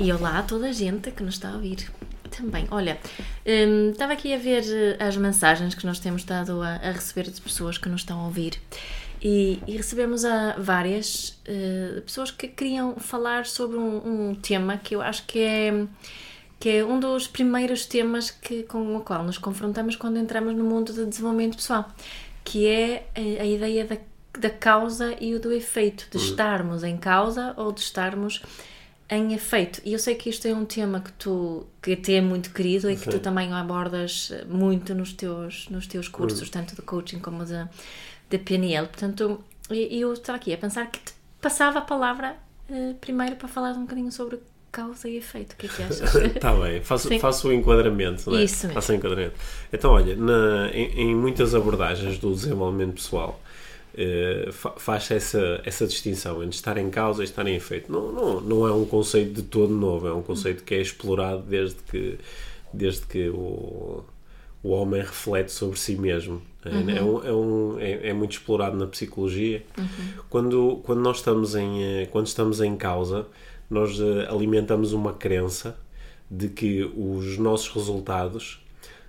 E olá a toda a gente que nos está a ouvir também. Olha, hum, estava aqui a ver eh, as mensagens que nós temos estado a, a receber de pessoas que nos estão a ouvir e, e recebemos a várias uh, pessoas que queriam falar sobre um, um, tema que eu acho que é que é um dos primeiros temas que, com o qual nos confrontamos quando entramos no mundo do desenvolvimento pessoal, que é a, a ideia da, da causa e o do efeito, de estarmos em causa ou de estarmos em efeito. E eu sei que isto é um tema que tu que te é muito querido e que tu também abordas muito nos teus, nos teus cursos, tanto de coaching como de, de PNL. Portanto, eu estava aqui a pensar que te passava a palavra uh, primeiro para falar um bocadinho sobre causa e efeito. O que é que achas? Está bem, faço, faço o enquadramento. Né? Isso mesmo. Faço o enquadramento. Então, olha, na, em, em muitas abordagens do desenvolvimento pessoal, Uh, faz essa, essa distinção entre estar em causa e estar em efeito. Não, não, não é um conceito de todo novo, é um conceito que é explorado desde que, desde que o, o homem reflete sobre si mesmo. É, uhum. É, um, é, um, é, é, muito explorado na psicologia. Uhum. Quando, quando nós estamos em, eh, quando estamos em causa, nós eh, alimentamos uma crença de que os nossos resultados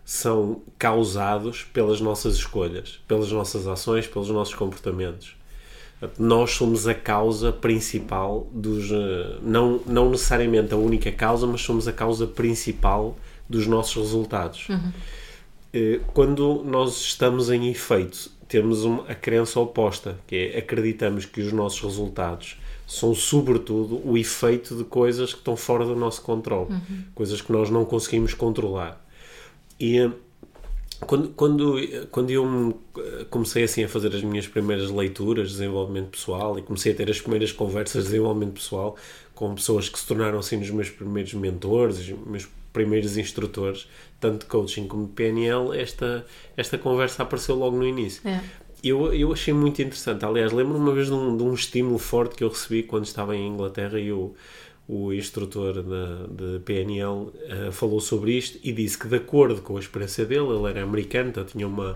são causados pelas nossas escolhas, pelas nossas ações, pelos nossos comportamentos. Nós somos a causa principal dos. Eh, não, não necessariamente a única causa, mas somos a causa principal dos nossos resultados. Uhum. Eh, quando nós estamos em efeito, temos uma, a crença oposta, que é acreditamos que os nossos resultados são, sobretudo, o efeito de coisas que estão fora do nosso controle, uhum. coisas que nós não conseguimos controlar. E quando, quando, quando eu comecei assim a fazer as minhas primeiras leituras de desenvolvimento pessoal e comecei a ter as primeiras conversas de desenvolvimento pessoal com pessoas que se tornaram assim os meus primeiros mentores, os meus primeiros instrutores, tanto de coaching como de PNL, esta, esta conversa apareceu logo no início. É. Eu, eu achei muito interessante. Aliás, lembro-me uma vez de um, de um estímulo forte que eu recebi quando estava em Inglaterra e eu o instrutor de PNL uh, eh, falou sobre isto e disse que de acordo com a experiência dele, ele era americano, então tinha uma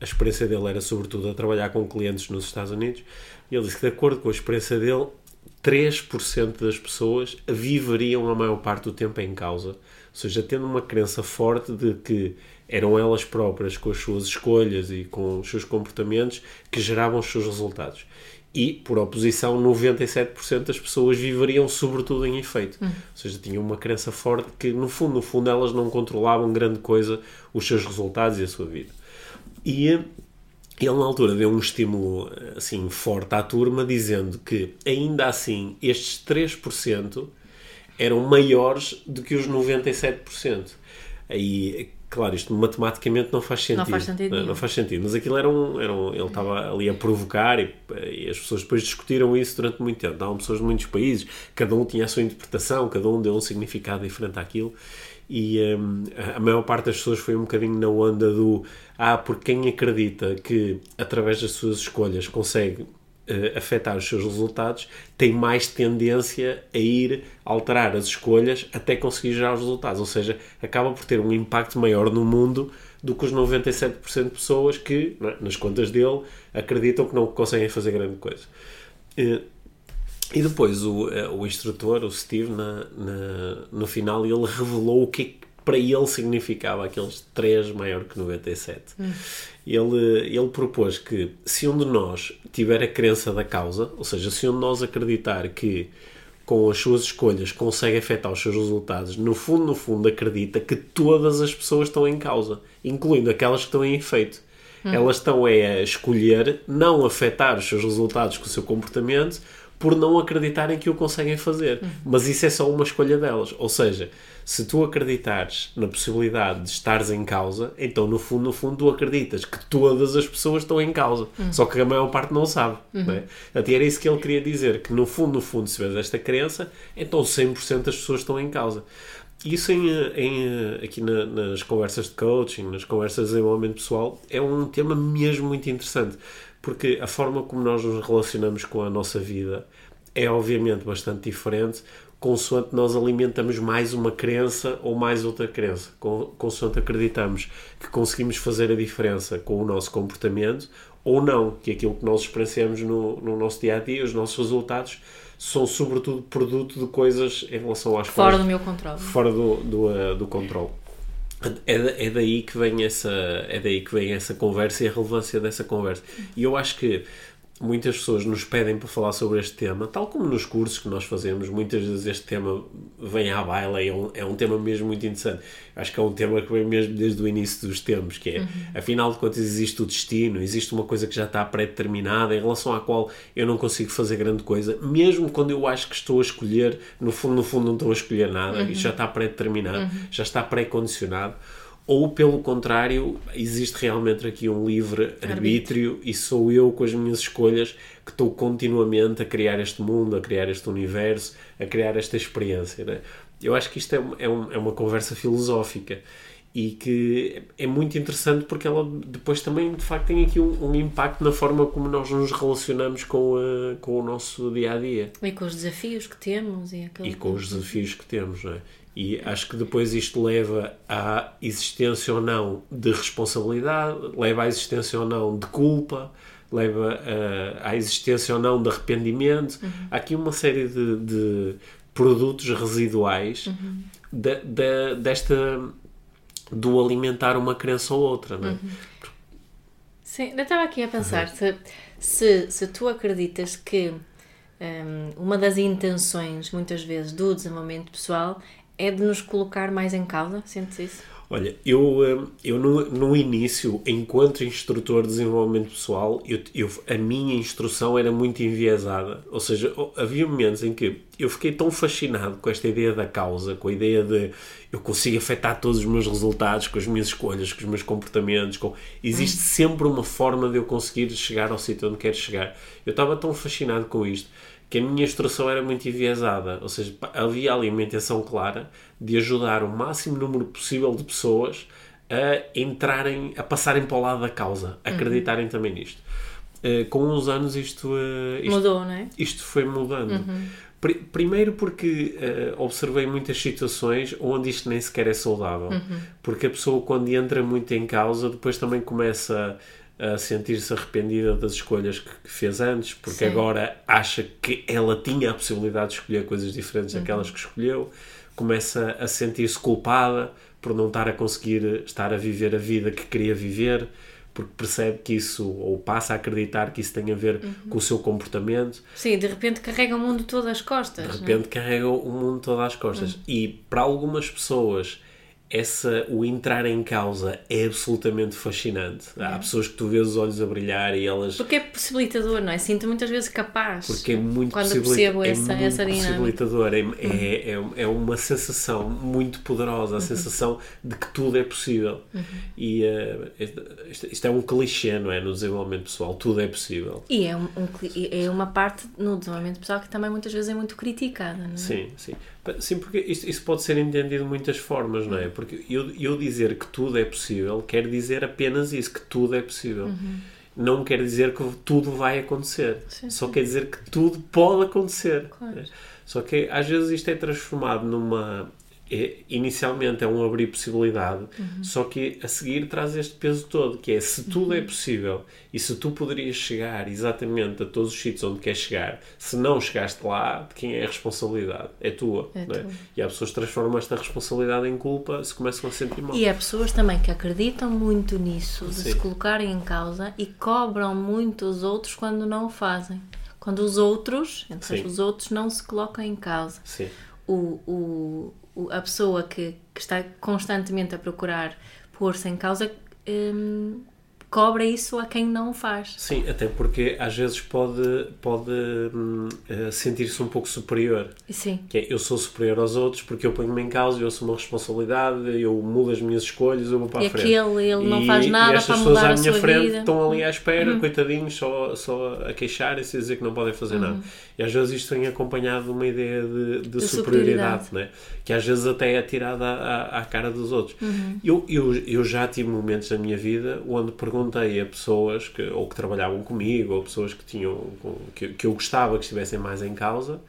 a experiência dele era sobretudo a trabalhar com clientes nos Estados Unidos, e ele disse que de acordo com a experiência dele, 3% das pessoas viveriam a maior parte do tempo em causa, ou seja, tendo uma crença forte de que eram elas próprias com as suas escolhas e com os seus comportamentos que geravam os seus resultados e, por oposição, 97% das pessoas viveriam sobretudo em efeito. Uhum. Ou seja, tinham uma crença forte que, no fundo, no fundo, elas não controlavam grande coisa os seus resultados e a sua vida. E ele, na altura, deu um estímulo assim forte à turma, dizendo que, ainda assim, estes 3% eram maiores do que os 97%. Aí Claro, isto matematicamente não faz sentido. Não faz sentido. Não, não faz sentido. Mas aquilo era um. Era um ele estava ali a provocar e, e, as pessoas depois discutiram isso durante muito tempo. Estavam pessoas de muitos países, cada um tinha a sua interpretação, cada um deu um significado diferente àquilo. E um, a maior parte das pessoas foi um bocadinho na onda do. Ah, porque quem acredita que através das suas escolhas consegue uh, afetar os seus resultados, tem mais tendência a ir alterar as escolhas até conseguir gerar os resultados. Ou seja, acaba por ter um impacto maior no mundo do que os 97% de pessoas que, é, nas contas dele, acreditam que não conseguem fazer grande coisa. Uh, e depois o, uh, o instrutor, o Steve, na, na, no final, ele revelou o que é para ele significava aqueles 3 maior que 97. Hum. Ele, ele propôs que se um de nós tiver a crença da causa, ou seja, se um de nós acreditar que com as suas escolhas consegue afetar os seus resultados, no fundo, no fundo, acredita que todas as pessoas estão em causa, incluindo aquelas que estão em efeito. Hum. Elas estão é, a escolher não afetar os seus resultados com o seu comportamento, por não acreditarem que o conseguem fazer. Mas isso é só uma escolha delas. Ou seja, se tu acreditares na possibilidade de estares em causa, então no fundo, no fundo, tu acreditas que todas as pessoas estão em causa. Só que a maior parte não sabe. Não é? Era isso que ele queria dizer, que no fundo, no fundo, se tiveres esta crença, então 100% das pessoas estão em causa. Isso em, em, aqui na, nas conversas de coaching, nas conversas de desenvolvimento pessoal, é um tema mesmo muito interessante, porque a forma como nós nos relacionamos com a nossa vida é obviamente bastante diferente consoante nós alimentamos mais uma crença ou mais outra crença, consoante acreditamos que conseguimos fazer a diferença com o nosso comportamento ou não, que aquilo que nós experienciamos no, no nosso dia a dia, os nossos resultados são sobretudo produto de coisas em relação às Fora coisas do meu controle. fora do, do, uh, do controle. É, é daí que vem essa é daí que vem essa conversa e a relevância dessa conversa. E eu acho que muitas pessoas nos pedem para falar sobre este tema, tal como nos cursos que nós fazemos, muitas vezes este tema vem à baila e é um, é um tema mesmo muito interessante. Acho que é um tema que vem mesmo desde o início dos tempos, que é, afinal de contas, existe o destino, existe uma coisa que já está pré-determinada, em relação à qual eu não consigo fazer grande coisa, mesmo quando eu acho que estou a escolher, no fundo, no fundo não estou a escolher nada, isto já está pré-determinado, já está pré-condicionado. Ou, pelo contrário, existe realmente aqui um livre arbítrio e sou eu, com as minhas escolhas, que estou continuamente a criar este mundo, a criar este universo, a criar esta experiência. Né? Eu acho que isto é, é, um- é uma conversa filosófica e que é muito interessante porque ela depois também, de facto, tem aqui um, um impacto na forma como nós nos relacionamos com, a- com o nosso dia a dia E com os desafios que temos e aquele... e com os desafios que temos, não é? E acho que depois isto leva à existência ou não de responsabilidade, leva à existência ou não de culpa, leva ah, à existência ou não de arrependimento. Há aqui uma série de, de produtos residuais da- da- desta do alimentar uma crença ou outra, não é? Sim, eu estava aqui a pensar, se, se, se tu acreditas que hum, uma das intenções, muitas vezes, do desenvolvimento pessoal é de nos colocar mais em causa, sentes isso? Olha, eu, hum, eu no, no início, enquanto instrutor de desenvolvimento pessoal, eu, eu- a minha instrução era muito enviesada. Ou seja, havia momentos em que eu fiquei tão fascinado com esta ideia da causa, com a ideia de eu consigo afetar todos os meus resultados, com as minhas escolhas, com os meus comportamentos. Com... Existe sempre uma forma de eu conseguir chegar ao sítio onde quero chegar. Eu estava tão fascinado com isto que a minha instrução era muito enviesada, ou seja, havia ali uma intenção clara de ajudar o máximo número possível de pessoas a entrarem, a passarem para o lado da causa, a acreditarem também nisto. Eh, com os anos isto, eh, isto Mudou, não é? isto foi mudando. Pri- Primeiro porque eh, observei muitas situações onde isto nem sequer é saudável. Porque a pessoa, quando entra muito em causa, depois também começa a sentir-se arrependida das escolhas que, que fez antes, porque Sim. agora acha que ela tinha a possibilidade de escolher coisas diferentes daquelas que escolheu, começa a sentir-se culpada por não estar a conseguir estar a viver a vida que queria viver, porque percebe que isso, ou passa a acreditar que isso tem a ver com o seu comportamento, Sim, de repente carrega o mundo todo às costas. de não é? repente carrega o mundo todo às costas. E para algumas pessoas, essa, o entrar em causa é absolutamente fascinante. Há pessoas que tu vês os olhos a brilhar e elas. Porque é possibilitador, não é? Sinto muitas vezes capaz. Porque é muito Quando percebo é essa, muito essa dinâmica. possibilitador. É, é, é, é uma sensação muito poderosa, Uhum. a sensação de que tudo é possível. E eh, isto, é um clichê, não é? No desenvolvimento pessoal, tudo é possível. E é, um, um é uma parte no desenvolvimento pessoal que também muitas vezes é muito criticada, não é? Sim, sim. Sim, porque isto, isso pode ser entendido de muitas formas, não é? Porque eu, eu dizer que tudo é possível quer dizer apenas isso, que tudo é possível. Não quer dizer que tudo vai acontecer. Sim, Só quer dizer que tudo pode acontecer. Claro. né? Só que às vezes isto é transformado numa. É- inicialmente é um abrir possibilidade, só que a seguir traz este peso todo, que é se tudo é possível e se tu poderias chegar exatamente a todos os sítios onde queres chegar, se não chegaste lá, de quem é a responsabilidade? É tua. É é? E há pessoas que transformam esta responsabilidade em culpa se começam a sentir mal. E há pessoas também que acreditam muito nisso, de Sim. se colocarem em causa e cobram muito os outros quando não o fazem. Quando os outros, Sim. os outros, não se colocam em causa. Sim, o, o- a pessoa que, que está constantemente a procurar pôr-se em causa hum, cobra isso a quem não o faz. Sim, até porque às vezes pode, pode hum, eh, sentir-se um pouco superior. Sim. Que é, eu sou superior aos outros porque eu ponho-me em causa, eu sou uma responsabilidade, eu mudo as minhas escolhas, eu vou para E a frente. aquele, ele não E- faz nada e estas para pessoas mudar à a minha sua frente vida. Uhum. estão ali à espera, coitadinhos, só, só a queixarem-se e a dizer que não podem fazer Uhum. nada. E às vezes isto vem acompanhado de uma ideia de, de De superioridade, superioridade. né? que às vezes até é tirada à, à cara dos outros. Uhum. Eu, eu, eu já tive momentos na minha vida onde perguntei a pessoas que, ou que trabalhavam comigo, ou pessoas que tinham que, que eu gostava que estivessem mais em causa,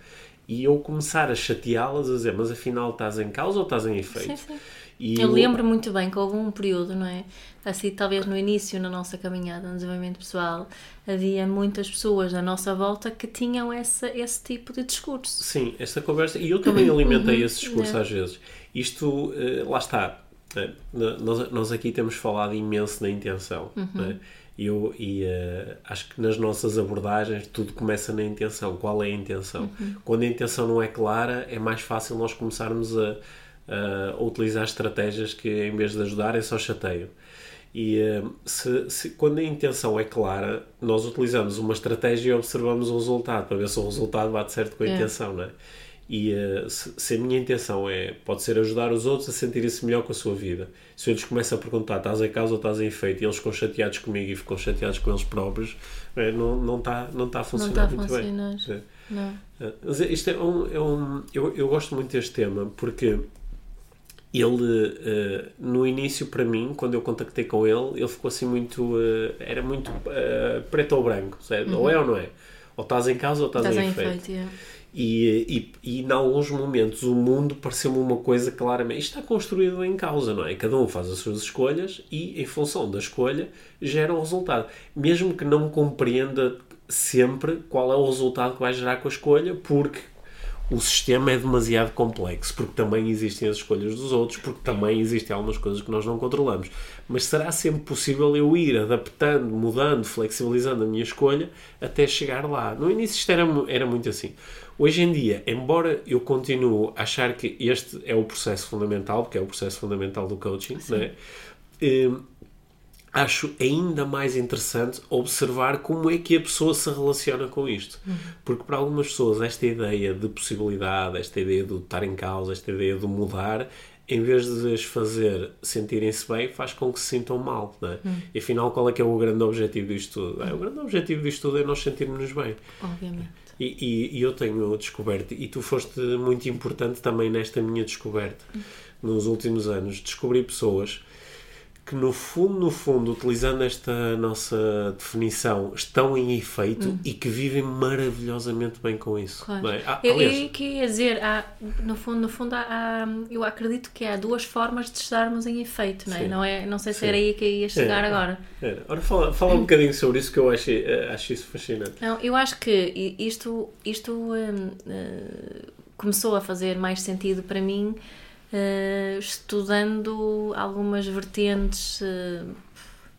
e eu começar a chateá-las a dizer, mas afinal estás em causa ou estás em efeito? Sim, sim. E Eu lembro muito bem que houve um período, não é? Assim, talvez no início, na nossa caminhada no desenvolvimento pessoal, havia muitas pessoas à nossa volta que tinham essa, esse tipo de discurso. Sim, esta conversa, e eu também alimentei esse discurso É. às vezes. Isto, eh, lá está, n- nós, nós aqui temos falado imenso na intenção, não é? Eu e, eh, acho que nas nossas abordagens tudo começa na intenção. Qual é a intenção? Quando a intenção não é clara, é mais fácil nós começarmos a, a utilizar estratégias que, em vez de ajudarem, só chateiam. E eh, se, se- quando a intenção é clara, nós utilizamos uma estratégia e observamos o resultado para ver se o resultado bate certo com a É. intenção, não é? E eh, se, se a minha intenção é, pode ser ajudar os outros a sentirem-se melhor com a sua vida. Se eu lhes começo a perguntar, estás em causa ou estás em efeito, e eles ficam chateados comigo e ficam chateados com eles próprios, eh, não não está não tá a Não funcionar está a muito funcionar. bem. É. Não. Uh, Mas isto é um. É um eu, eu gosto muito deste tema porque ele, uh, no início, para mim, quando eu contactei com ele, ele ficou assim muito. uh, era muito uh, preto ou branco, certo? Ou é ou não é? Ou estás em casa ou estás, Estás em efeito. efeito, é. E, e, e, em alguns momentos, o mundo pareceu-me uma coisa claramente. Isto está construído em causa, não é? Cada um faz as suas escolhas e, em função da escolha, gera um resultado. Mesmo que não compreenda sempre qual é o resultado que vai gerar com a escolha, porque o sistema é demasiado complexo, porque também existem as escolhas dos outros, porque também existem algumas coisas que nós não controlamos. Mas será sempre possível eu ir adaptando, mudando, flexibilizando a minha escolha até chegar lá. No início isto era, era muito assim. Hoje em dia, embora eu continue a achar que este é o processo fundamental, porque é o processo fundamental do coaching, não é? Hum, acho ainda mais interessante observar como é que a pessoa se relaciona com isto. Porque para algumas pessoas esta ideia de possibilidade, esta ideia de estar em causa, esta ideia de mudar, em vez de as fazer sentirem-se bem, faz com que se sintam mal. Não é? E afinal, qual é que é o grande objetivo disto tudo? Ah, o grande objetivo disto tudo é nós sentirmos-nos bem. Obviamente. E, e- e eu tenho descoberto, e tu foste muito importante também nesta minha descoberta, nos últimos anos, descobri pessoas que no fundo, no fundo, utilizando esta nossa definição, estão em efeito e que vivem maravilhosamente bem com isso. Claro. é? Ah, eu, aliás, eu queria dizer, há, no fundo, no fundo há, há- eu acredito que há duas formas de estarmos em efeito, não é? Sim. Não, é, não sei se Sim. era aí que ia chegar É. agora. era. Ora, fala, fala um bocadinho sobre isso que eu acho, eh, acho isso fascinante. Não, eu acho que isto, isto hum, eh, começou a fazer mais sentido para mim eh, estudando algumas vertentes, eh,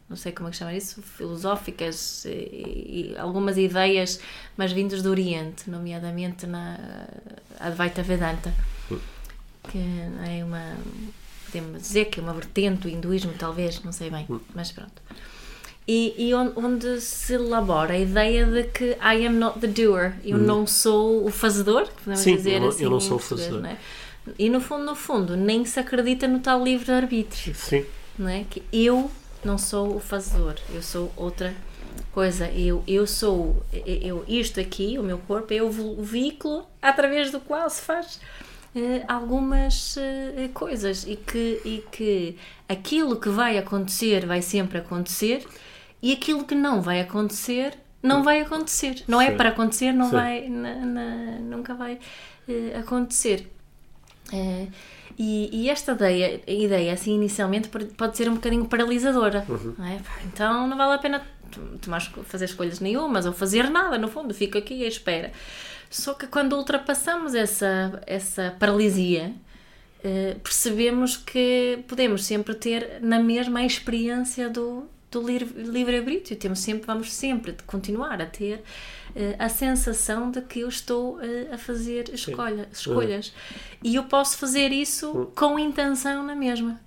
não sei como é que chama isso, filosóficas e, e algumas ideias, mas vindas do Oriente, nomeadamente na Advaita Vedanta, que é uma, podemos dizer que é uma vertente do hinduísmo, talvez, não sei bem, mas pronto. E, e on- onde se elabora a ideia de que I am not the doer, eu não sou o fazedor, podemos Sim, dizer eu assim. eu não sou o fazedor. não é? E no fundo, no fundo, nem se acredita no tal livre-arbítrio Sim. não é? Que eu não sou o fazedor, eu sou outra coisa. Eu, eu sou eu, isto aqui, o meu corpo, é o veículo através do qual se faz eh, algumas eh, coisas e que, e que aquilo que vai acontecer vai sempre acontecer e aquilo que não vai acontecer não vai acontecer. Não é Sim. para acontecer, não Sim. vai, na- na- nunca vai eh, acontecer. É, e, e esta ideia, ideia, assim, inicialmente, pode- ser um bocadinho paralisadora. Não é? Então não vale a pena tomar, fazer escolhas nenhumas ou fazer nada, no fundo, fico aqui à espera. Só que quando ultrapassamos essa, essa paralisia, eh, percebemos que podemos sempre ter na mesma a experiência do, do livre- livre-arbítrio. Temos sempre, vamos sempre continuar a ter a sensação de que eu estou eh, a fazer escolha, escolhas. E eu posso fazer isso com intenção na mesma.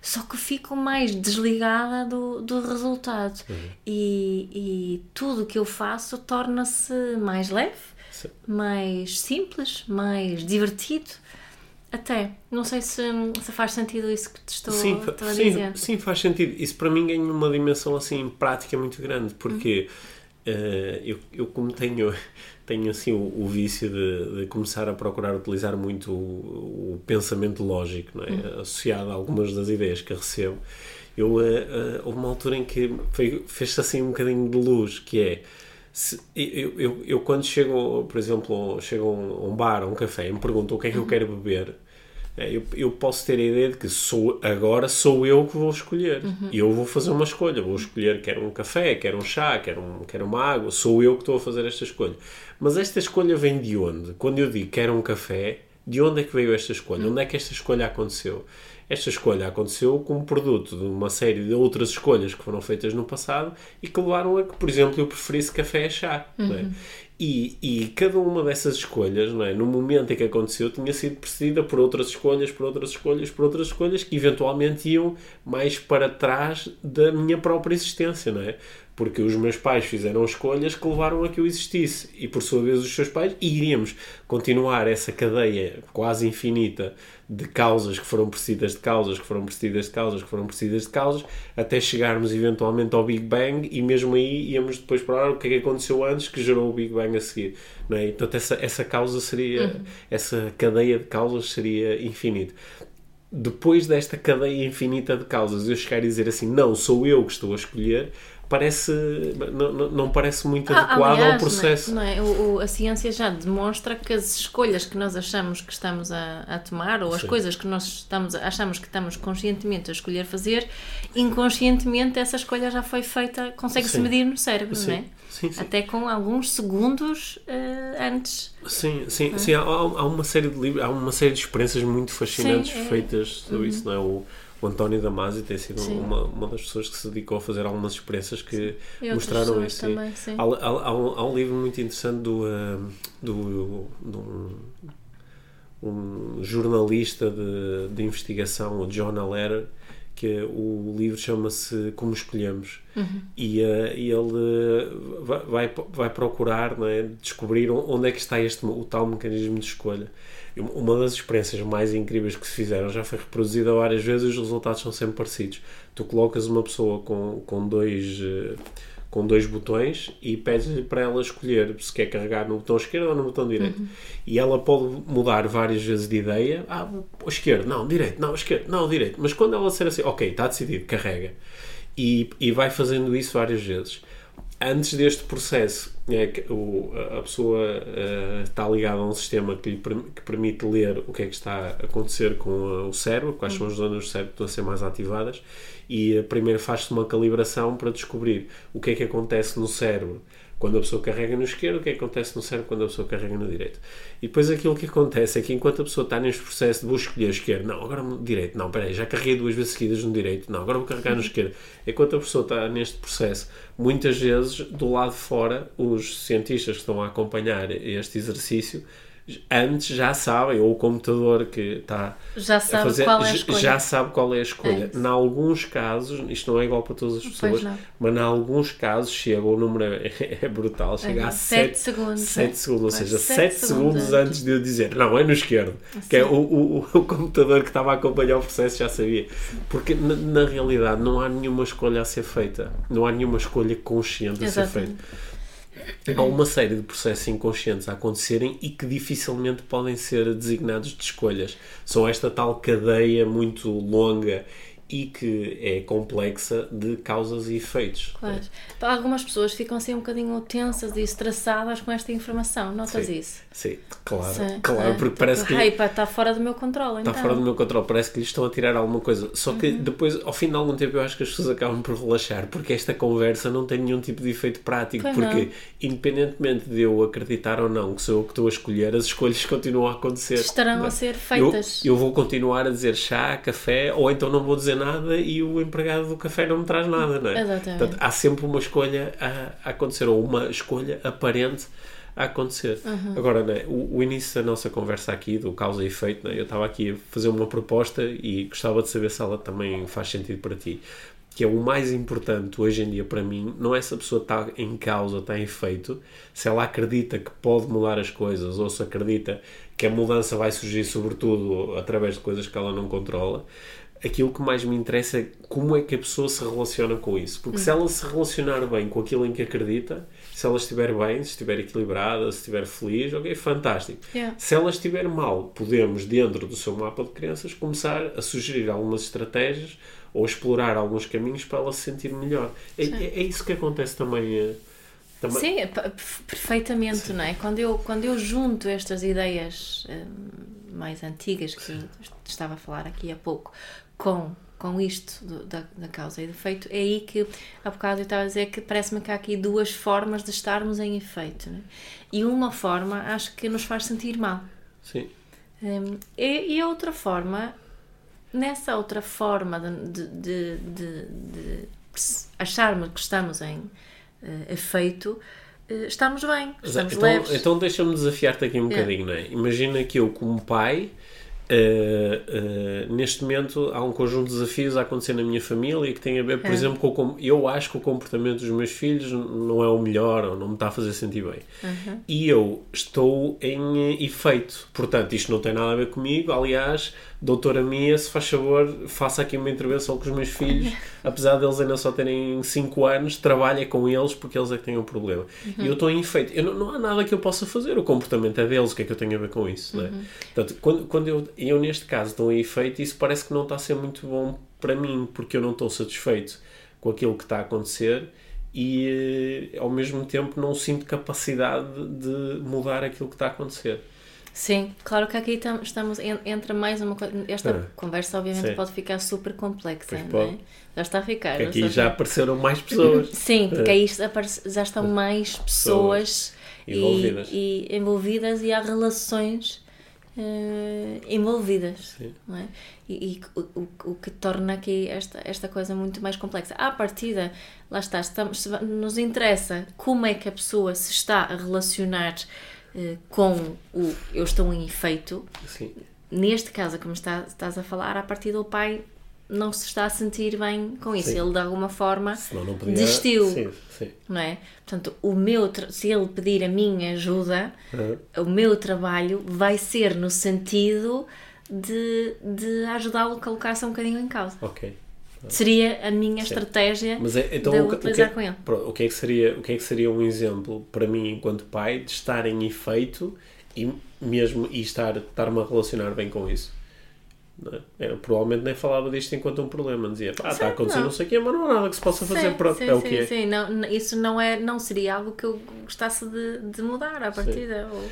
só que fico mais desligada do, do resultado. Uhum. E, e tudo o que eu faço torna-se mais leve, Sim. mais simples, mais divertido. Até, não sei se, se faz sentido isso que te estou, Sim, estou a sim, dizer. sim, faz sentido. Isso para mim ganha uma dimensão assim prática muito grande, porque eh, eu, eu como tenho, tenho assim o, o vício de, de começar a procurar utilizar muito o, o pensamento lógico, é? associado a algumas das ideias que recebo, eu, eh, eh, houve uma altura em que fez-se assim um bocadinho de luz, que é se- eu, eu, eu quando chego, por exemplo, chego a um, a um bar, a um café, e me perguntam o que é que eu quero beber, eu, eu posso ter a ideia de que sou, agora sou eu que vou escolher. E eu vou fazer uma escolha. Vou escolher quer um café, quer um chá, quer, um, quer uma água. Sou eu que estou a fazer esta escolha. Mas esta escolha vem de onde? Quando eu digo quero um café, de onde é que veio esta escolha? Onde é que esta escolha aconteceu? Esta escolha aconteceu como produto de uma série de outras escolhas que foram feitas no passado e que levaram a que, por exemplo, eu preferisse café a chá. não é? E, e cada uma dessas escolhas, não é? no momento em que aconteceu, tinha sido precedida por outras escolhas, por outras escolhas, por outras escolhas que eventualmente iam mais para trás da minha própria existência, não é? Porque os meus pais fizeram escolhas que levaram a que eu existisse e, por sua vez, os seus pais, e iríamos continuar essa cadeia quase infinita de causas que foram precedidas de causas, que foram precedidas de causas, que foram precedidas de causas, até chegarmos eventualmente ao Big Bang e mesmo aí íamos depois para o que é que aconteceu antes que gerou o Big Bang a seguir. Não é? Portanto, essa, essa causa seria, essa cadeia de causas seria infinita. Depois desta cadeia infinita de causas, eu chegar a dizer assim, não, sou eu que estou a escolher, parece, não, não, parece muito Ah, adequado aliás, ao processo. Não é? Não é? O- o- a ciência já demonstra que as escolhas que nós achamos que estamos a, a tomar, ou as Sim. coisas que nós estamos, achamos que estamos conscientemente a escolher fazer, inconscientemente essa escolha já foi feita, consegue-se medir no cérebro, Sim. não é? Sim, sim. Até com alguns segundos eh, antes. Sim, sim, sim há, há uma série de livros, há uma série de experiências muito fascinantes Sim, é. feitas sobre isso, não é? O, o António Damasio tem sido Sim. uma, uma das pessoas que se dedicou a fazer algumas experiências que mostraram isso. também, sim. Há, há- há um, há um livro muito interessante do, ah, do, de um, um jornalista de, de investigação, o John Allaire, que o livro chama-se Como Escolhemos. E, ah, e ele ah, vai, vai, vai procurar é, descobrir onde é que está este, o tal mecanismo de escolha. Uma das experiências mais incríveis que se fizeram já foi reproduzida várias vezes e os resultados são sempre parecidos. Tu colocas uma pessoa com, com dois. eh, com dois botões e pedes-lhe para ela escolher se quer carregar no botão esquerdo ou no botão direito. E ela pode mudar várias vezes de ideia. Ah, esquerdo, não, direito, não, esquerdo, não, direito. Mas quando ela disser assim, ok, está decidido, carrega. E, e vai fazendo isso várias vezes. Antes deste processo, é, que o, a pessoa eh, está ligada a um sistema que lhe que permite ler o que é que está a acontecer com o cérebro, quais são as zonas do cérebro que estão a ser mais ativadas, e primeiro faz-se uma calibração para descobrir o que é que acontece no cérebro quando a pessoa carrega no esquerdo, o que é acontece no cérebro quando a pessoa carrega no direito. E depois aquilo que acontece é que enquanto a pessoa está neste processo de vou escolher esquerdo, não, agora no direito, não, peraí, já carreguei duas vezes seguidas no direito, não, agora vou carregar no esquerdo. Enquanto a pessoa está neste processo, muitas vezes do lado de fora, os cientistas que estão a acompanhar este exercício antes já sabem, ou o computador que está Já a sabe fazer, qual é a escolha. já sabe qual é a escolha. É. Em alguns casos, isto não é igual para todas as pessoas, mas em alguns casos chega, o número é, é brutal, chega a sete 7 segundos, sete né? segundos, ou seja, sete 7 segundos segundos antes. de eu dizer não, é no esquerdo, que é o, o, o computador que estava a acompanhar o processo já sabia. Porque na, na realidade não há nenhuma escolha a ser feita, não há nenhuma escolha consciente a ser feita. Há uma série de processos inconscientes a acontecerem e que dificilmente podem ser designados de escolhas. São esta tal cadeia muito longa e que é complexa de causas e efeitos. Claro. Então, Algumas pessoas ficam assim um bocadinho tensas e estressadas com esta informação, notas Sim. isso? Sim, claro, Sim, claro, é. porque parece que Ai, pá, está fora do meu controle, está então. fora do meu controle, parece que lhes estão a tirar alguma coisa. Só que Uhum. depois, ao fim de algum tempo, eu acho que as pessoas acabam por relaxar, porque esta conversa não tem nenhum tipo de efeito prático. Pois porque, não. independentemente de eu acreditar ou não que sou eu que estou a escolher, as escolhas continuam a acontecer. Estarão Não é? a ser Eu, feitas. eu vou continuar a dizer chá, café, ou então não vou dizer nada e o empregado do café não me traz nada, não é? Exatamente. Portanto, há sempre uma escolha a, a acontecer, ou uma escolha aparente a acontecer. Agora, né, o, o início da nossa conversa aqui, do causa e efeito, né, eu estava aqui a fazer uma proposta e gostava de saber se ela também faz sentido para ti. Que é o mais importante hoje em dia para mim, não é se a pessoa está em causa, está em efeito, se ela acredita que pode mudar as coisas ou se acredita que a mudança vai surgir sobretudo através de coisas que ela não controla aquilo que mais me interessa é como é que a pessoa se relaciona com isso. Porque se ela se relacionar bem com aquilo em que acredita, se ela estiver bem, se estiver equilibrada, se estiver feliz, ok, fantástico. Yeah. Se ela estiver mal, podemos, dentro do seu mapa de crenças, começar a sugerir algumas estratégias ou explorar alguns caminhos para ela se sentir melhor. É, é- é isso que acontece também. eh, também Sim, é per- perfeitamente, não é? Quando eu, quando eu junto estas ideias hum, mais antigas que eu estava a falar aqui há pouco com, com isto do- da, da causa e do efeito, é aí que há bocado eu estava a dizer que parece-me que há aqui duas formas de estarmos em efeito. Não é? E uma forma acho que nos faz sentir mal. Sim. Hum, e, e a outra forma, nessa outra forma de, de, de, de- acharmos que estamos em eh, efeito, estamos bem, estamos então, leves. então deixa-me desafiar-te aqui um bocadinho, não é? Imagina que eu, como pai, eh, eh, neste momento há um conjunto de desafios a acontecer na minha família que tem a ver, por É. exemplo, com o eu acho que o comportamento dos meus filhos não é o melhor ou não me está a fazer sentir bem. Uhum. E eu estou em eh, efeito. Portanto, isto não tem nada a ver comigo. Aliás, doutora Mia, se faz favor, faça aqui uma intervenção com os meus filhos, apesar deles ainda só terem 5 anos, trabalha com eles porque eles é que têm o problema. E eu estou em efeito. Eu não, não há nada que eu possa fazer. O comportamento é deles. O que é que eu tenho a ver com isso? É? Portanto, quando, quando eu, eu, neste caso, estou em efeito, isso parece que não está a ser muito bom para mim, porque eu não estou satisfeito com aquilo que está a acontecer e, eh, ao mesmo tempo, não sinto capacidade de mudar aquilo que está a acontecer. Sim, claro que aqui tam- estamos, en- entra mais uma coisa. Esta Ah. conversa, obviamente, Sim. pode ficar super complexa. Não é? Já está a ficar. Porque aqui já apareceram mais pessoas. Sim, porque É. aí já aparece- já estão mais pessoas e- envolvidas. E, envolvidas e há relações eh, envolvidas. Sim. Não é? E, e o, o- que torna aqui esta, esta coisa muito mais complexa. À partida, lá está, estamos, nos interessa como é que a pessoa se está a relacionar com o eu estou em efeito. Sim. Neste caso, como está, estás a falar, à partida o pai não se está a sentir bem com isso. Sim. Ele, de alguma forma, Senão não podia... desistiu Sim, sim. não é? Portanto, o meu tra- se ele pedir a minha ajuda, Uhum. o meu trabalho vai ser no sentido de, de ajudá-lo a colocar-se um bocadinho em causa. Ok. Seria a minha estratégia Mas é, então, de o, que- o, utilizar que, com ele. pronto, o que é que seria o que é que seria um exemplo para mim enquanto pai de estar em efeito e mesmo e estar estar-me a relacionar bem com isso? É? Eu provavelmente nem falava disto enquanto um problema, dizia, pá, está a Sim, acontecer não. não sei o quê, mas não há nada que se possa fazer, Sim, pronto, sim, é o sim, que é. sim. Não, isso não, é, não seria algo que eu gostasse de, de mudar à partida ou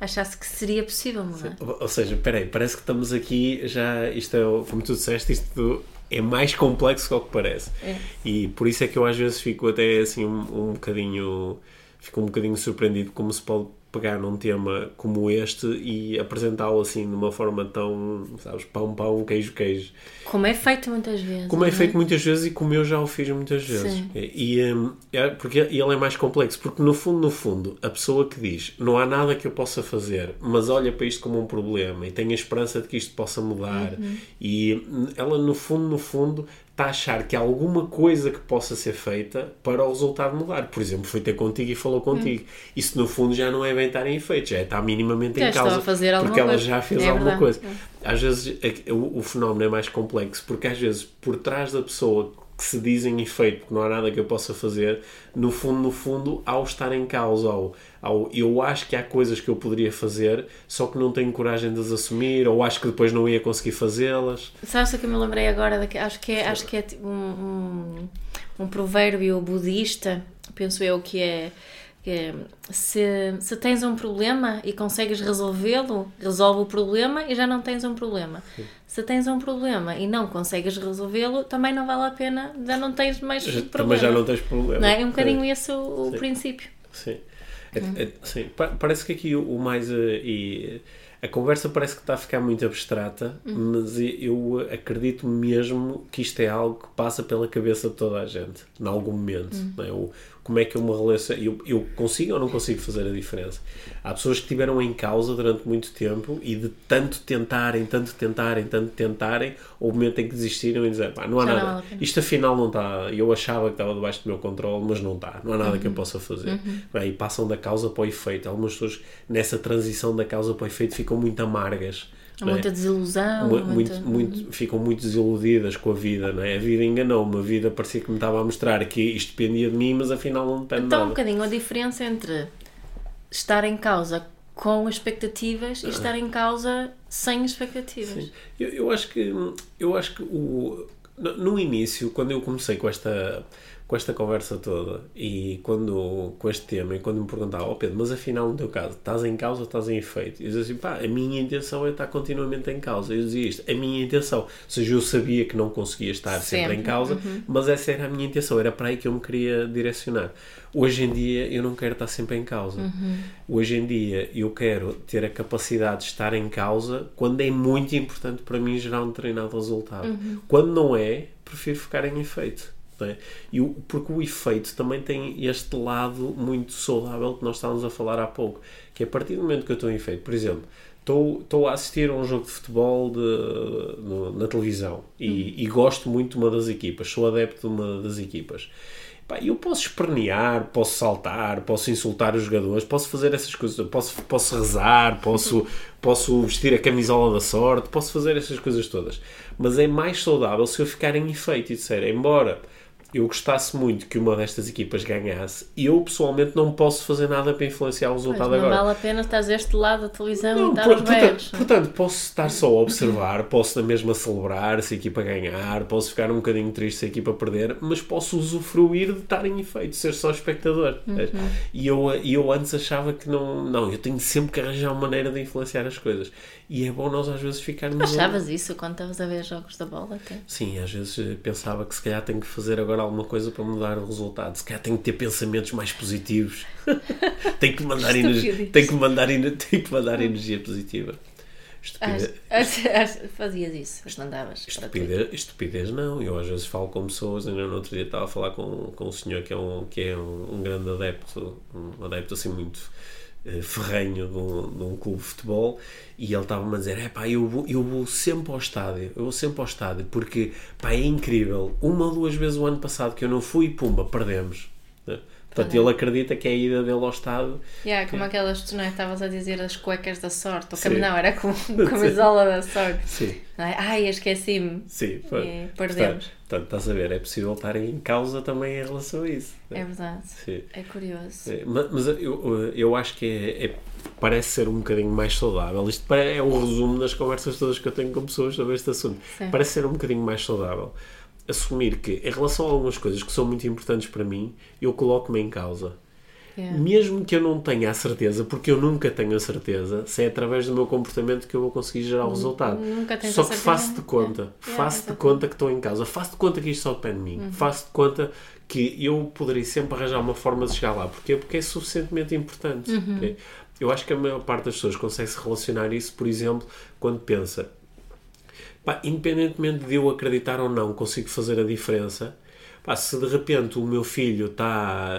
achasse que seria possível mudar. Ou ou seja, peraí, parece que estamos aqui já, isto é, como tu disseste, isto é mais complexo que o que parece. É. E por isso é que eu às vezes fico até assim um, um bocadinho, fico um bocadinho surpreendido como se pode pegar num tema como este e apresentá-lo assim de uma forma tão, sabes, pão, pão, queijo, queijo. Como é feito muitas vezes. Como é não feito muitas vezes e como eu já o fiz muitas vezes. Sim. E, hum, é, porque ele é mais complexo, porque no fundo, no fundo, a pessoa que diz não há nada que eu possa fazer, mas olha para isto como um problema e tem a esperança de que isto possa mudar, Uhum. e hum, ela no fundo, no fundo, está a achar que há alguma coisa que possa ser feita para o resultado mudar. Por exemplo, foi ter contigo e falou contigo. Isso no fundo já não é bem estar em efeito, já é estar minimamente Já em causa. fazer porque ela coisa. já fez É alguma verdade. coisa. Às vezes é- o, o fenómeno é mais complexo porque às vezes por trás da pessoa que se diz em efeito porque não há nada que eu possa fazer, no fundo, no fundo, ao estar em causa, ao, ao eu acho que há coisas que eu poderia fazer, só que não tenho coragem de as assumir, ou acho que depois não ia conseguir fazê-las. Sabes o que eu me lembrei agora? daqui- acho, que é, acho que é tipo um, um, um provérbio budista, penso eu, que é, é se, se tens um problema e consegues resolvê-lo, resolve o problema e já não tens um problema. Se tens um problema e não consegues resolvê-lo, também não vale a pena, já não tens mais Também problema. já não tens problema. Não é? É um bocadinho esse o, Sim. princípio. Sim. É- é- sim. Pa- Parece que aqui o, mais. eh, e, a conversa parece que está a ficar muito abstrata, mas eu acredito mesmo que isto é algo que passa pela cabeça de toda a gente, em algum momento. não é? o, como é que eu me relaciono, eu, eu consigo ou não consigo fazer a diferença. Há pessoas que estiveram em causa durante muito tempo e de tanto tentarem, tanto tentarem, tanto tentarem, o momento em que desistiram e dizer, pá, não há Já não nada, pena. isto afinal não está, eu achava que estava debaixo do meu controle, mas não está, não há nada que eu possa fazer. Bem, e passam da causa para o efeito. Algumas pessoas nessa transição da causa para o efeito ficam muito amargas. É? muita desilusão. Mu- muita- muito, muito, ficam muito desiludidas com a vida, não é? A vida enganou-me, a vida parecia que me estava a mostrar que isto dependia de mim, mas afinal não depende Então, um nada. bocadinho a diferença entre estar em causa com expectativas e estar em causa sem expectativas. Eu, eu acho que eu acho que o no, no início, quando eu comecei com esta com esta conversa toda e quando com este tema e quando me perguntava, oh Pedro, mas afinal no teu caso, estás em causa ou estás em efeito? Eu dizia assim, pá, a minha intenção é estar continuamente em causa. Eu dizia isto, a minha intenção, ou seja, eu sabia que não conseguia estar sempre, Sempre. em causa, mas essa era a minha intenção, era para aí que eu me queria direcionar. Hoje em dia eu não quero estar sempre em causa. Hoje em dia eu quero ter a capacidade de estar em causa quando é muito importante para mim gerar um determinado resultado. Quando não é, prefiro ficar em efeito. É? E o- porque o efeito também tem este lado muito saudável que nós estávamos a falar há pouco, que é a partir do momento que eu estou em efeito, por exemplo, estou, estou a assistir a um jogo de futebol de- no- na televisão e, e gosto muito de uma das equipas, sou adepto de uma das equipas. Pá, eu posso espernear, posso saltar, posso insultar os jogadores, posso fazer essas coisas, posso, posso rezar, posso, posso vestir a camisola da sorte, posso fazer essas coisas todas. Mas é mais saudável se eu ficar em efeito e disser, embora eu gostasse muito que uma destas equipas ganhasse, eu pessoalmente não posso fazer nada para influenciar o Pois, resultado não agora. vale a pena estar deste lado da televisão Não, e dar por- portanto, portanto, posso estar só a observar, posso na mesma celebrar se a equipa ganhar, posso ficar um bocadinho triste se a equipa perder, mas posso usufruir de estar em efeito, ser só espectador. Uhum. E eu, eu antes achava que não, não, eu tenho sempre que arranjar uma maneira de influenciar as coisas. E é bom nós às vezes ficarmos. Achavas isso quando estavas a ver jogos da bola até? Sim, às vezes eh, pensava que se calhar tenho que fazer agora alguma coisa para mudar o resultado. Se calhar tenho que ter pensamentos mais positivos. tenho que mandar energia, tenho que mandar, tenho que mandar energia positiva. Estupidez, fazias isso, mas para tudo. estupidez, estupidez não. Eu às vezes falo com pessoas, ainda no outro dia estava a falar com, com um senhor que é um, que é um, um grande adepto, um adepto assim muito ferrenho de um, de um clube de futebol e ele estava-me a dizer, é pá, eu vou, eu vou sempre ao estádio, eu vou sempre ao estádio porque pá, é incrível, uma ou duas vezes o ano passado que eu não fui, pumba, perdemos. né? Portanto, ele acredita que é a ida dele ao estádio Yeah, como aquelas, tu não é? Estavas a dizer as cuecas da sorte, ou cam- não, era como camisola da sorte. Sim. É? Ai, esqueci-me. Sim, foi. E perdemos. Portanto, portanto, estás a ver, é possível estar em causa também em relação a isso. né? É verdade. Sim. É curioso. É, ma- Mas eu, eu acho que é, é- parece ser um bocadinho mais saudável. Isto é o resumo das conversas todas que eu tenho com pessoas sobre este assunto. Sim. Parece ser um bocadinho mais saudável. Assumir que, em relação a algumas coisas que são muito importantes para mim, eu coloco-me em causa. Yeah. Mesmo que eu não tenha a certeza, porque eu nunca tenho a certeza, se é através do meu comportamento que eu vou conseguir gerar o resultado. nunca tens Só que faço de conta, Yeah. Yeah, faço de exatamente. conta que estou em casa, faço de conta que isto só depende de mim, Uhum. faço de conta que eu poderei sempre arranjar uma forma de chegar lá. Porquê? Porque é suficientemente importante. Uhum. ok? Eu acho que a maior parte das pessoas consegue se relacionar isso, por exemplo, quando pensa pá, independentemente de eu acreditar ou não, consigo fazer a diferença. Pá, se de repente o meu filho está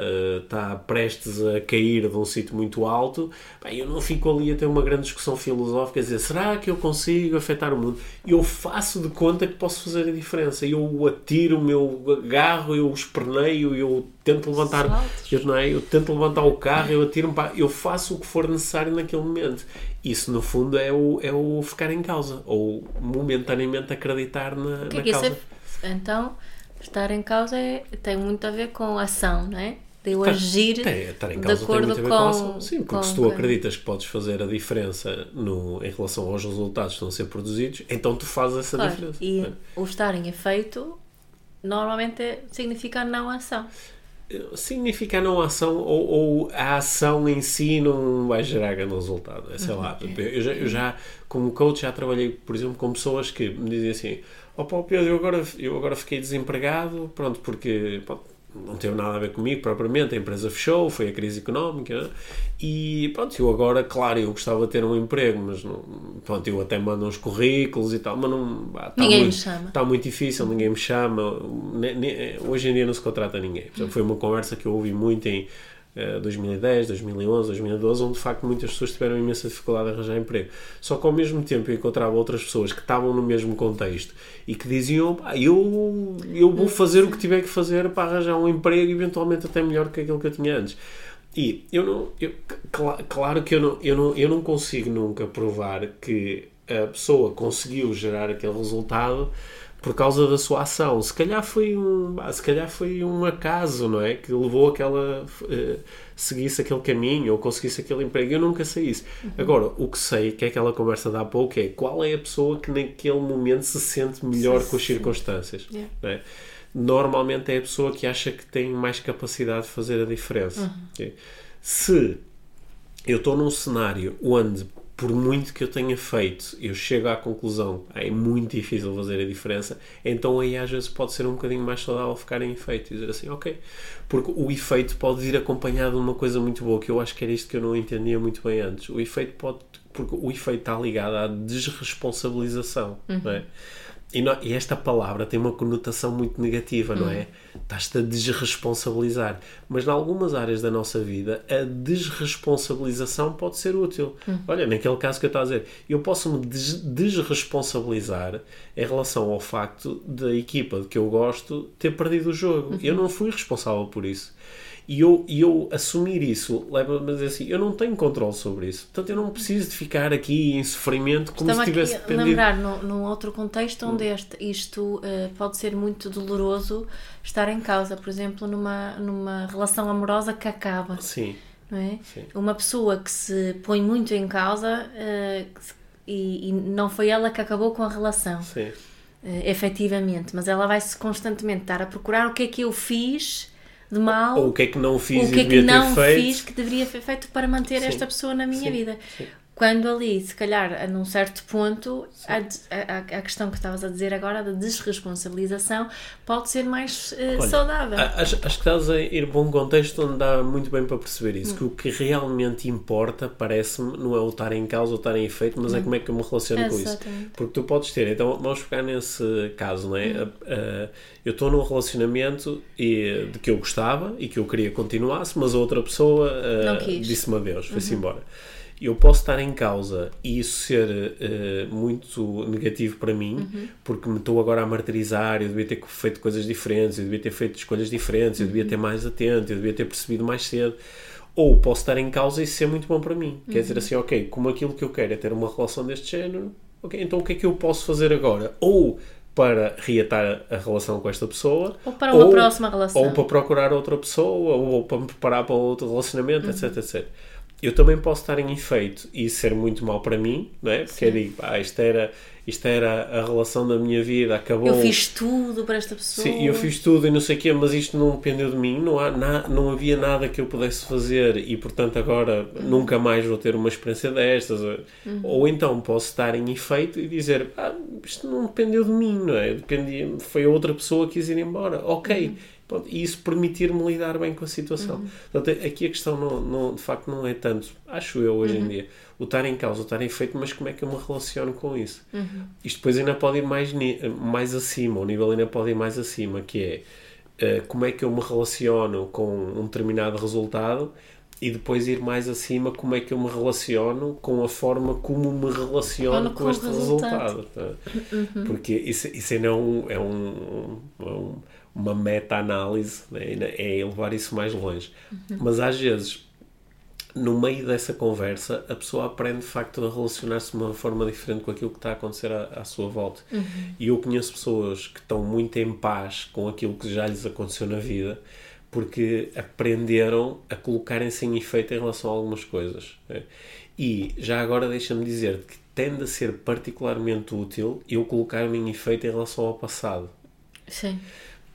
tá prestes a cair de um sítio muito alto, pá, eu não fico ali a ter uma grande discussão filosófica a dizer será que eu consigo afetar o mundo? Eu faço de conta que posso fazer a diferença. Eu atiro o meu agarro, eu esperneio, eu tento levantar, Saltos. eu, não é? eu tento levantar o carro, eu atiro-me, pá, eu faço o que for necessário naquele momento. Isso, no fundo, é o, é o ficar em causa, ou momentaneamente acreditar na, que na é que isso causa. é? Então, estar em causa é, tem muito a ver com ação, não é? De eu agir tem, estar em de causa tem acordo muito a ver com, com a ação. Sim, porque com- se tu acreditas que podes fazer a diferença no, em relação aos resultados que estão a ser produzidos, então tu fazes essa Claro, diferença. E né? o estar em efeito normalmente é- significa não ação. Significa não ação ou, ou a ação em si não vai gerar grande resultado. É, Sei Uhum. lá, eu já, eu já, como coach, já trabalhei, por exemplo, com pessoas que me dizem assim: Ó Paulo Pedro, eu agora, eu agora fiquei desempregado, pronto, porque pronto, não teve nada a ver comigo propriamente, a empresa fechou, foi a crise económica e pronto, eu agora, claro, eu gostava de ter um emprego, mas não, pronto, eu até mando uns currículos e tal, mas não está ninguém muito, me chama. Está muito difícil, ninguém me chama, ne- ne- hoje em dia não se contrata ninguém. Portanto, foi uma conversa que eu ouvi muito em 2010, 2011, 2012, onde de facto muitas pessoas tiveram imensa dificuldade em arranjar emprego. Só que ao mesmo tempo eu encontrava outras pessoas que estavam no mesmo contexto e que diziam: "Pá, eu, eu vou fazer o que tiver que fazer para arranjar um emprego, eventualmente até melhor que aquele que eu tinha antes. E eu não, eu, cla- claro que eu não, eu, não, eu não consigo nunca provar que a pessoa conseguiu gerar aquele resultado por causa da sua ação. Se calhar foi um, ah, se calhar foi um acaso, não é? Que levou aquela eh, seguisse aquele caminho ou conseguisse aquele emprego. Eu nunca sei isso. Agora, o que sei, que é aquela conversa de há pouco, é qual é a pessoa que naquele momento se sente melhor Sim, com as circunstâncias. Yeah. é? Normalmente é a pessoa que acha que tem mais capacidade de fazer a diferença. ok? Se eu estou num cenário onde, por muito que eu tenha feito, eu chego à conclusão que é muito difícil fazer a diferença, então aí às vezes pode ser um bocadinho mais saudável ficar em efeito e dizer assim, ok. Porque o efeito pode vir acompanhado de uma coisa muito boa, que eu acho que era isto que eu não entendia muito bem antes. O efeito pode. Porque o efeito está ligado à desresponsabilização, não é? E, não- e esta palavra tem uma conotação muito negativa, não é? Estás-te a desresponsabilizar. Mas, em algumas áreas da nossa vida, a desresponsabilização pode ser útil. Olha, naquele caso que eu estava a dizer, eu posso-me des- desresponsabilizar em relação ao facto da equipa de que eu gosto ter perdido o jogo. Eu não fui responsável por isso. E eu, e eu assumir isso leva-me a dizer assim: eu não tenho controle sobre isso. Portanto, eu não preciso de ficar aqui em sofrimento como Estava se tivesse aqui dependido. lembrar num, num outro contexto onde este, isto eh, pode ser muito doloroso estar em causa, por exemplo, numa, numa relação amorosa que acaba. Sim. não é? Sim. Uma pessoa que se põe muito em causa se- e, e não foi ela que acabou com a relação, Sim. eh, efetivamente, mas ela vai-se constantemente estar a procurar o que é que eu fiz de mal, Ou o que é que não fiz o que é que não feito. fiz que deveria ter feito para manter Sim. esta pessoa na minha Sim. vida. Sim. Quando ali, se calhar, a num certo ponto, a, a, a questão que estavas a dizer agora da desresponsabilização pode ser mais eh, Olha, saudável. Acho, acho que estás a ir para um contexto onde dá muito bem para perceber isso. Que o que realmente importa, parece-me, não é o estar em causa ou estar em efeito, mas é como é que eu me relaciono com isso. Porque tu podes ter, então vamos pegar nesse caso, não é? A- a- eu estou num relacionamento e, de que eu gostava e que eu queria que continuasse, mas a outra pessoa quis. disse-me adeus, foi-se embora. Eu posso estar em causa e isso ser eh, muito negativo para mim, porque me estou agora a martirizar, eu devia ter feito coisas diferentes, eu devia ter feito escolhas diferentes, eu devia ter mais atento, eu devia ter percebido mais cedo. Ou posso estar em causa e ser muito bom para mim. Quer dizer assim, ok, como aquilo que eu quero é ter uma relação deste género, ok, então o que é que eu posso fazer agora? Ou para reatar a relação com esta pessoa, Ou para uma próxima relação. ou para procurar outra pessoa, ou, ou para me preparar para outro relacionamento, etc, etc. Eu também posso estar em efeito e ser muito mal para mim, não é? Porque eu digo, pá, isto era, isto era a relação da minha vida, acabou. Eu fiz tudo para esta pessoa. Sim, eu fiz tudo e não sei o quê, mas isto não dependeu de mim, não, há na, não havia nada que eu pudesse fazer e, portanto, agora nunca mais vou ter uma experiência destas. Ou então posso estar em efeito e dizer, ah, isto não dependeu de mim, não é? Dependia, foi a outra pessoa que quis ir embora. Ok. Pronto, e isso permitir-me lidar bem com a situação. Portanto, aqui a questão, não, não- de facto, não é tanto, acho eu hoje em dia, o estar em causa, o estar em efeito, mas como é que eu me relaciono com isso? Isto depois ainda pode ir mais, mais acima, o nível ainda pode ir mais acima, que é eh, como é que eu me relaciono com um determinado resultado e depois ir mais acima, como é que eu me relaciono com a forma como me relaciono com, com este resultado. resultado. tá? Porque isso, isso ainda é, um, é, um, é um- uma meta-análise, né? É levar isso mais longe. Mas às vezes no meio dessa conversa, a pessoa aprende de facto a relacionar-se de uma forma diferente com aquilo que está a acontecer à, à sua volta. E eu conheço pessoas que estão muito em paz com aquilo que já lhes aconteceu na vida, porque aprenderam a colocarem-se em efeito em relação a algumas coisas. né? E já agora deixa-me dizer que tende a ser particularmente útil eu colocar-me em efeito em relação ao passado Sim.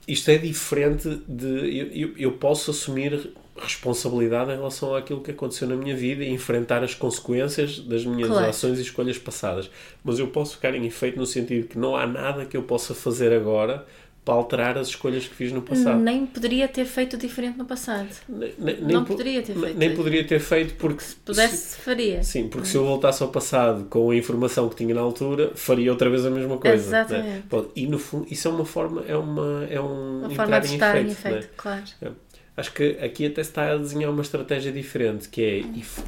isto é diferente de. Eu, eu, eu posso assumir responsabilidade em relação àquilo que aconteceu na minha vida e enfrentar as consequências das minhas Claro. ações e escolhas passadas. Mas eu posso ficar em efeito no sentido que não há nada que eu possa fazer agora para alterar as escolhas que fiz no passado. Nem poderia ter feito diferente no passado. Nem, nem- Não po- poderia ter feito Nem poderia ter feito porque. se- Pudesse, faria. Sim, porque se eu voltasse ao passado com a informação que tinha na altura, faria outra vez a mesma coisa. Exatamente. né? E no fundo, isso é uma forma, é, uma, é um Uma forma de estar em efeito, né? claro. É. Acho que aqui até se está a desenhar uma estratégia diferente, que é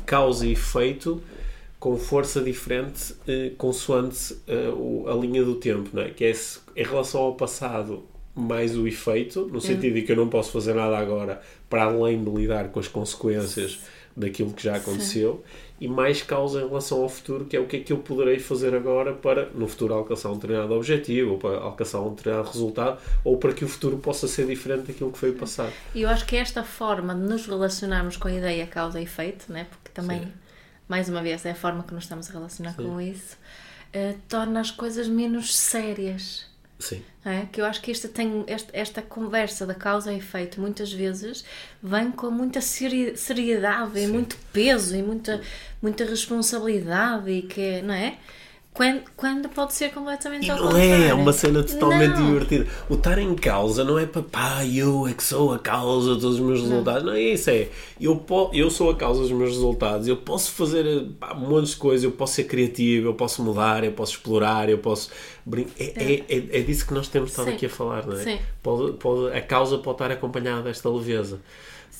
causa e efeito com força diferente eh, consoante eh, o- a linha do tempo, não é? Que é se, em relação ao passado mais o efeito, no sentido de que eu não posso fazer nada agora para além de lidar com as consequências daquilo que já aconteceu, e mais causa em relação ao futuro, que é o que é que eu poderei fazer agora para no futuro alcançar um determinado objetivo, ou para alcançar um determinado resultado, ou para que o futuro possa ser diferente daquilo que foi o passado. E eu acho que esta forma de nos relacionarmos com a ideia causa e efeito, né? porque também, Sim. mais uma vez, é a forma que nos estamos a relacionar com isso, eh, torna as coisas menos sérias. Sim. É? Que eu acho que esta, tem, esta, esta conversa da causa e efeito muitas vezes vem com muita seri- seriedade e muito peso e muita, muita responsabilidade e que, não é? Quando, quando pode ser completamente E ao não contrário. é, é uma cena totalmente Não. divertida. O estar em causa não é para pá, eu é que sou a causa dos meus resultados. Não é isso, é eu, eu sou a causa dos meus resultados. Eu posso fazer pá, um monte de coisas, eu posso ser criativo, eu posso mudar, eu posso explorar, eu posso. brin- É, é, é, é disso que nós temos estado Sim. aqui a falar, não é? Sim. Pode, pode, a causa pode estar acompanhada desta leveza.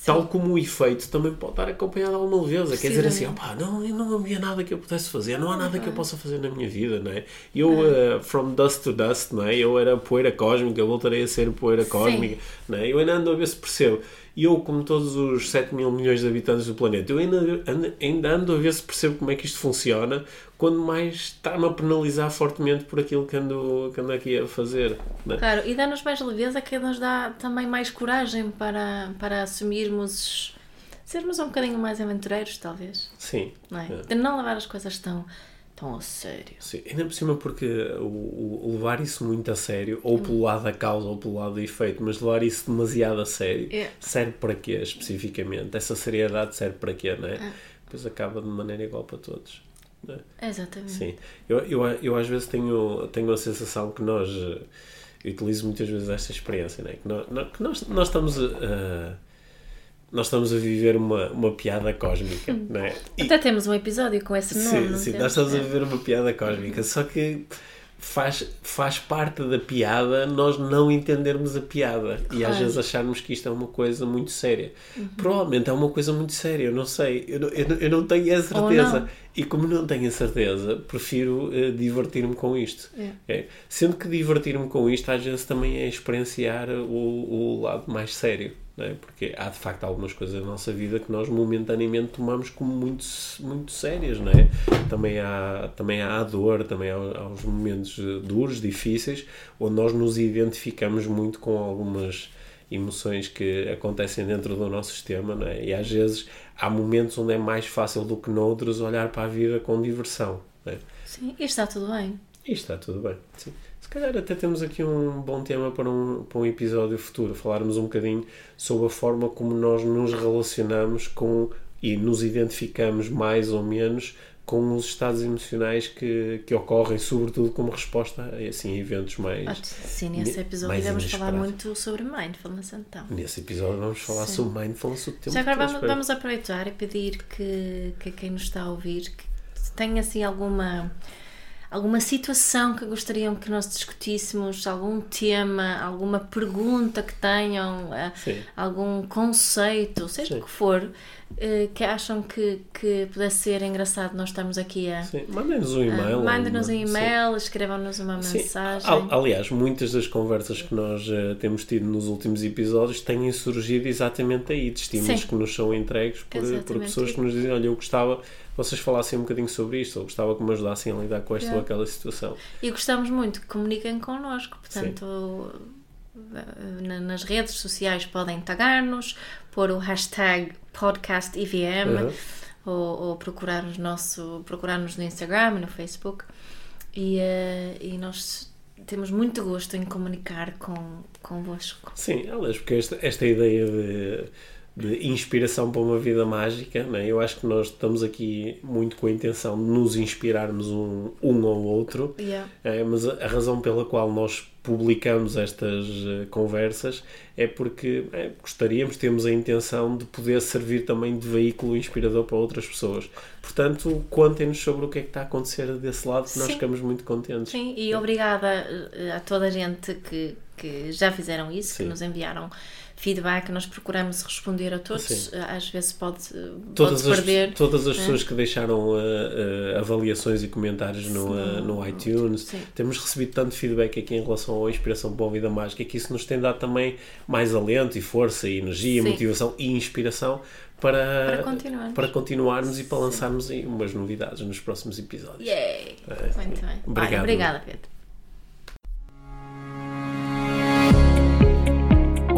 Tal como o efeito também pode estar acompanhado de alguma leveza. Quer dizer assim, opá, não, não havia nada que eu pudesse fazer, não há nada que eu possa fazer na minha vida, não é? Eu, uh, from dust to dust, não é? Eu era poeira cósmica, voltarei a ser poeira cósmica, não é? Eu ainda ando a ver se percebo. E eu, como todos os 7 mil milhões de habitantes do planeta, eu ainda ando, ainda ando a ver se percebo como é que isto funciona, quando mais está-me a penalizar fortemente por aquilo que ando, que ando aqui a fazer. É? Claro, e dá-nos mais leveza que nos dá também mais coragem para, para assumirmos, sermos um bocadinho mais aventureiros, talvez, Sim. não é? É. De não levar as coisas tão, tão a sério. Sim, ainda por cima porque o, o- levar isso muito a sério, ou pelo lado da causa ou pelo lado do efeito, mas levar isso demasiado a sério, É. serve para quê especificamente? Essa seriedade serve para quê, não é? Depois acaba de maneira igual para todos. não é? Exatamente. Sim, eu, eu, eu às vezes tenho, tenho a sensação que nós, eh, eu utilizo muitas vezes esta experiência, né? que, nós, nós- que nós, nós estamos a. nós estamos a viver uma, uma piada cósmica, não é? E- Até temos um episódio com esse nome, Sim, não sim, temos? nós estamos a É. viver uma piada cósmica, só que faz, faz parte da piada nós não entendermos a piada e às Claro. vezes acharmos que isto é uma coisa muito séria. Uhum. Provavelmente é uma coisa muito séria, eu não sei, eu não, eu não, eu não tenho a certeza. E como não tenho a certeza, prefiro eh, divertir-me com isto. É. Sendo que divertir-me com isto às vezes também é experienciar o, o lado mais sério. É? Porque há de facto algumas coisas da nossa vida que nós momentaneamente tomamos como muito, muito sérias, não é? Também há, também há a dor, também há, há os momentos eh, duros, difíceis, onde nós nos identificamos muito com algumas emoções que acontecem dentro do nosso sistema, não é? E às vezes há momentos onde é mais fácil do que noutros olhar para a vida com diversão, não é? Sim, e está tudo bem. E está tudo bem. Sim. Calhar até temos aqui um bom tema para um, para um episódio futuro, falarmos um bocadinho sobre a forma como nós nos relacionamos com e nos identificamos mais ou menos com os estados emocionais que, que ocorrem, sobretudo como resposta a assim, eventos mais. Ah, Sim, nesse Ne- episódio vamos falar muito sobre mindfulness então. Nesse episódio vamos falar Sim. sobre mindfulness o tempo Já agora vamos, vamos aproveitar e pedir que, que quem nos está a ouvir que tenha assim alguma alguma situação que gostariam que nós discutíssemos, algum tema, alguma pergunta que tenham, eh, Sim. algum conceito, seja Sim. o que for, que acham que, que pudesse ser engraçado nós estamos aqui a. Sim, mandem-nos um e-mail. ou Mandem-nos um sim. e-mail, escrevam-nos uma Sim. mensagem. Al- Aliás, muitas das conversas que nós eh, temos tido nos últimos episódios têm surgido exatamente aí, de estímulos Sim. que nos são entregues por, por pessoas que nos dizem: Olha, eu gostava que vocês falassem um bocadinho sobre isto, ou gostava que me ajudassem a lidar com esta Yeah. ou aquela situação. E gostamos muito que comuniquem connosco, portanto, eh, na- nas redes sociais podem tagar-nos, pôr o hashtag podcastivm Uhum. ou, ou procurar -nos nosso, procurar-nos no Instagram e no Facebook. E, eh, e nós temos muito gosto em comunicar com, convosco. Sim, aliás, porque esta, esta ideia de, de inspiração para uma vida mágica. Né? Eu acho que nós estamos aqui muito com a intenção de nos inspirarmos um, um ao outro, Yeah. é, mas a, a razão pela qual nós publicamos estas eh, conversas é porque é, gostaríamos, temos a intenção de poder servir também de veículo inspirador para outras pessoas. Portanto, contem-nos sobre o que é que está a acontecer desse lado, que nós Sim. ficamos muito contentes. Sim, e obrigada eh, a toda a gente que, que já fizeram isso, Sim. que nos enviaram feedback, nós procuramos responder a todos. Sim. Eh, Às vezes pode, eh, Todas pode as, perder. todas as né? pessoas que deixaram uh, uh, avaliações e comentários no, uh, no iTunes, Sim. temos recebido tanto feedback aqui em relação à inspiração para a vida mágica que isso nos tem dado também mais alento e força e energia, Sim. motivação e inspiração para, Para continuarmos. para continuarmos e para lançarmos umas novidades nos próximos episódios. Yay! Muito bem. Obrigado. Olha, obrigada, Pedro.